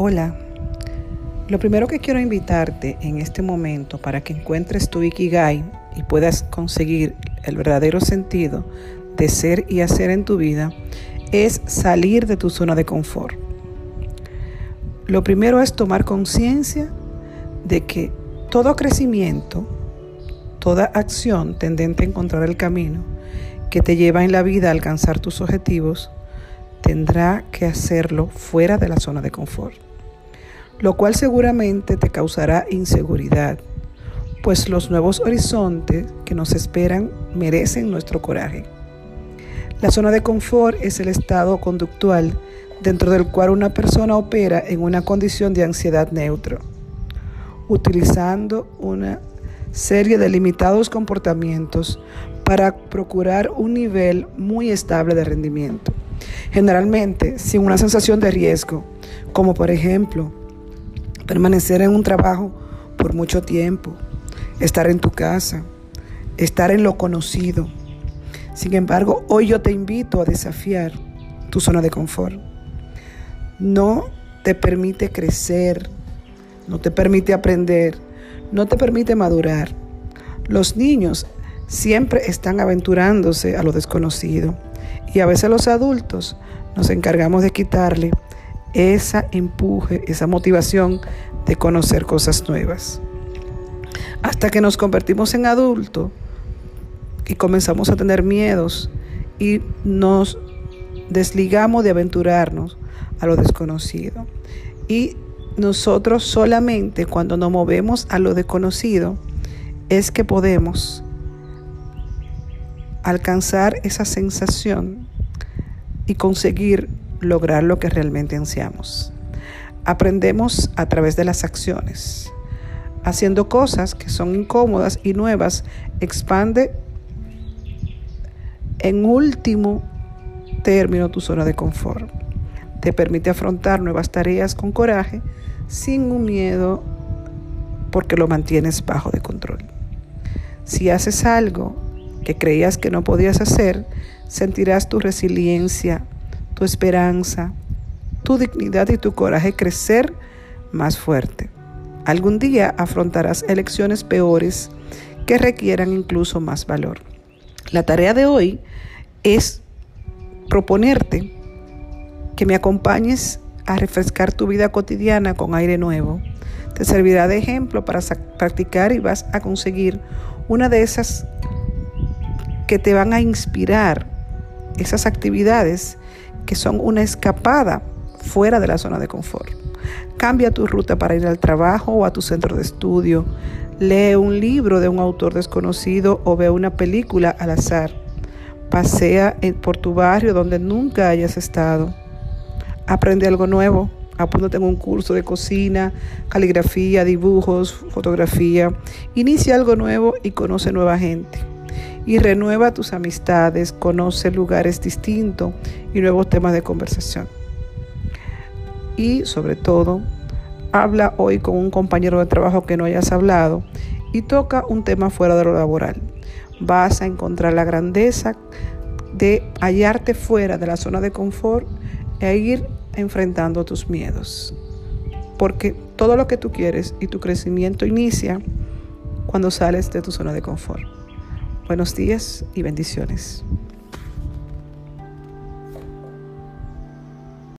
Hola, lo primero que quiero invitarte en este momento para que encuentres tu Ikigai y puedas conseguir el verdadero sentido de ser y hacer en tu vida es salir de tu zona de confort. Lo primero es tomar conciencia de que todo crecimiento, toda acción tendente a encontrar el camino que te lleva en la vida a alcanzar tus objetivos, tendrá que hacerlo fuera de la zona de confort lo cual seguramente te causará inseguridad, pues los nuevos horizontes que nos esperan merecen nuestro coraje. La zona de confort es el estado conductual dentro del cual una persona opera en una condición de ansiedad neutro, utilizando una serie de limitados comportamientos para procurar un nivel muy estable de rendimiento, generalmente sin una sensación de riesgo, como por ejemplo permanecer en un trabajo por mucho tiempo, estar en tu casa, estar en lo conocido. Sin embargo, hoy yo te invito a desafiar tu zona de confort. No te permite crecer, no te permite aprender, no te permite madurar. Los niños siempre están aventurándose a lo desconocido y a veces los adultos nos encargamos de quitarle esa empuje, esa motivación de conocer cosas nuevas. Hasta que nos convertimos en adultos y comenzamos a tener miedos y nos desligamos de aventurarnos a lo desconocido. Y nosotros solamente cuando nos movemos a lo desconocido es que podemos alcanzar esa sensación y conseguir lograr lo que realmente ansiamos. Aprendemos a través de las acciones. Haciendo cosas que son incómodas y nuevas, expande en último término tu zona de confort. Te permite afrontar nuevas tareas con coraje, sin un miedo, porque lo mantienes bajo de control. Si haces algo que creías que no podías hacer, sentirás tu resiliencia tu esperanza, tu dignidad y tu coraje crecer más fuerte. Algún día afrontarás elecciones peores que requieran incluso más valor. La tarea de hoy es proponerte que me acompañes a refrescar tu vida cotidiana con aire nuevo. Te servirá de ejemplo para practicar y vas a conseguir una de esas que te van a inspirar, esas actividades que son una escapada fuera de la zona de confort. Cambia tu ruta para ir al trabajo o a tu centro de estudio. Lee un libro de un autor desconocido o ve una película al azar. Pasea por tu barrio donde nunca hayas estado. Aprende algo nuevo. Apúntate en un curso de cocina, caligrafía, dibujos, fotografía. Inicia algo nuevo y conoce nueva gente y renueva tus amistades, conoce lugares distintos y nuevos temas de conversación. Y sobre todo, habla hoy con un compañero de trabajo que no hayas hablado y toca un tema fuera de lo laboral. Vas a encontrar la grandeza de hallarte fuera de la zona de confort e ir enfrentando tus miedos. Porque todo lo que tú quieres y tu crecimiento inicia cuando sales de tu zona de confort. Buenos días y bendiciones.